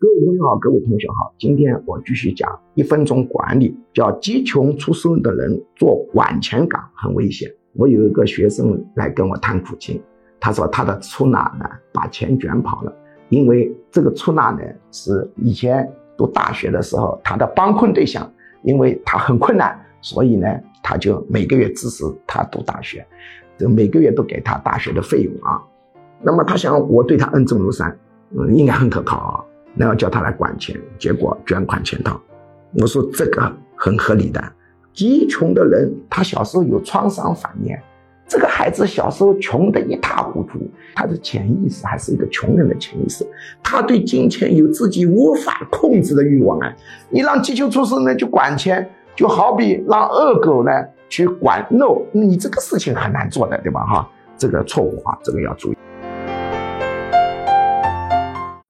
各位朋友好，各位同学好，今天我继续讲一分钟管理，叫饥穷出身的人做管钱岗很危险。我有一个学生来跟我谈苦情，他说他的出纳呢把钱卷跑了，因为这个出纳呢是以前读大学的时候他的帮困对象，因为他很困难，所以呢他就每个月支持他读大学，这每个月都给他大学的费用啊。那么他想我对他恩重如山，嗯，应该很可靠啊。然后叫他来管钱，结果卷款潜逃。我说这个很合理的。极穷的人，他小时候有创伤反应，这个孩子小时候穷得一塌糊涂，他的潜意识还是一个穷人的潜意识，他对金钱有自己无法控制的欲望啊。你让急求出生呢去管钱，就好比让恶狗呢去管肉，你这个事情很难做的，对吧？哈，这个错误啊，这个要注意。